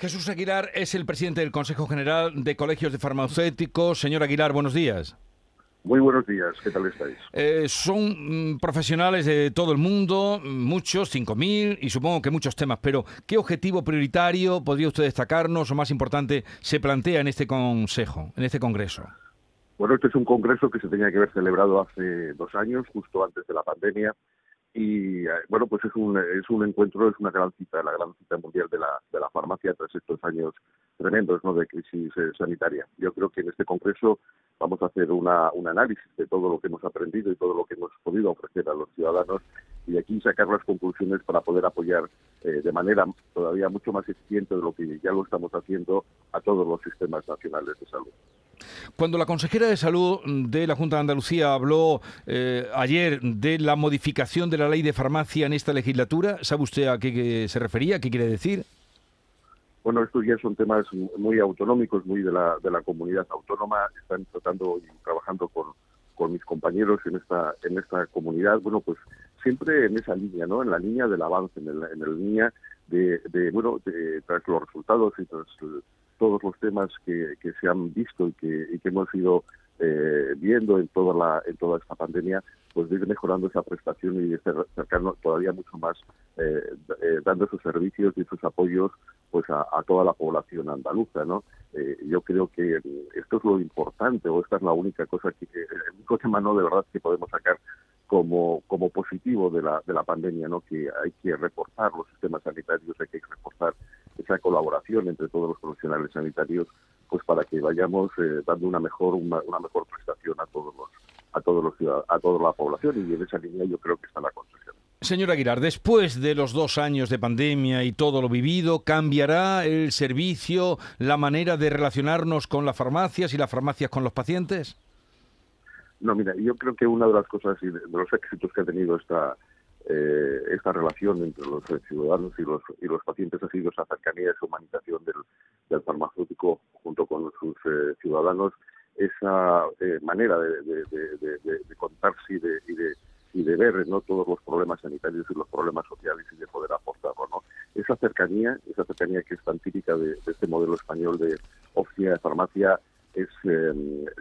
Jesús Aguilar es el presidente del Consejo General de Colegios de Farmacéuticos. Señor Aguilar, buenos días. Muy buenos días, ¿qué tal estáis? Eh, son mm, profesionales de todo el mundo, muchos, 5.000 y supongo que muchos temas, pero ¿qué objetivo prioritario podría usted destacarnos o más importante se plantea en este Consejo, en este Congreso? Bueno, este es un congreso que se tenía que haber celebrado hace dos años, justo antes de la pandemia, y eh, bueno pues es un es un encuentro es una gran cita la gran cita mundial de la de la farmacia tras estos años tremendos no de crisis eh, sanitaria. Yo creo que en este congreso vamos a hacer una, un análisis de todo lo que hemos aprendido y todo lo que hemos podido ofrecer a los ciudadanos y aquí sacar las conclusiones para poder apoyar eh, de manera todavía mucho más eficiente de lo que ya lo estamos haciendo a todos los sistemas nacionales de salud cuando la consejera de Salud de la Junta de Andalucía habló eh, ayer de la modificación de la ley de farmacia en esta legislatura, ¿sabe usted a qué se refería? ¿Qué quiere decir? Bueno, estos ya son temas muy autonómicos, muy de la, de la comunidad autónoma. Están tratando y trabajando con, con mis compañeros en esta, en esta comunidad. Bueno, pues siempre en esa línea, ¿no? En la línea del avance, en, la línea de, de bueno, de, tras los resultados y tras todos los temas que, que se han visto y que, y que hemos ido eh, viendo en toda la en toda esta pandemia pues de ir mejorando esa prestación y de acercarnos todavía mucho más eh, eh, dando esos servicios y esos apoyos pues a, toda la población andaluza no yo creo que esto es lo importante o esta es la única cosa que el único tema no de verdad que podemos sacar como, como positivo de la, de la pandemia, ¿no? que hay que reforzar los sistemas sanitarios, hay que reforzar esa colaboración entre todos los profesionales sanitarios, pues para que vayamos eh, dando una mejor una, mejor prestación a todos los a todos los a toda la población y en esa línea yo creo que está la construcción. Señor Aguilar, después de los dos años de pandemia y todo lo vivido, ¿cambiará el servicio, la manera de relacionarnos con las farmacias y las farmacias con los pacientes? No, mira, yo creo que una de las cosas y de, los éxitos que ha tenido esta eh, esta relación entre los ciudadanos y los y los pacientes ha sido esa cercanía, esa humanización del, del farmacéutico junto con sus eh, ciudadanos, esa eh, manera de, de, de, contarse y de, y de y de ver no todos los problemas sanitarios y los problemas sociales y de poder aportarlo, ¿no? Esa cercanía, esa cercanía que es tan típica de, este modelo español de oficina de farmacia es eh,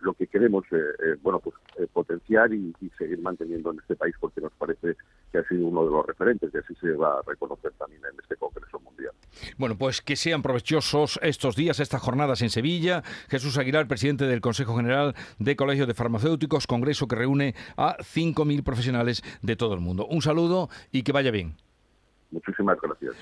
lo que queremos eh, eh, bueno pues potenciar y, seguir manteniendo en este país porque nos parece que ha sido uno de los referentes y así se va a reconocer también en este Congreso Mundial. Bueno, pues que sean provechosos estos días, estas jornadas en Sevilla. Jesús Aguilar, presidente del Consejo General de Colegios de Farmacéuticos, congreso que reúne a 5.000 profesionales de todo el mundo. Un saludo y que vaya bien. Muchísimas gracias.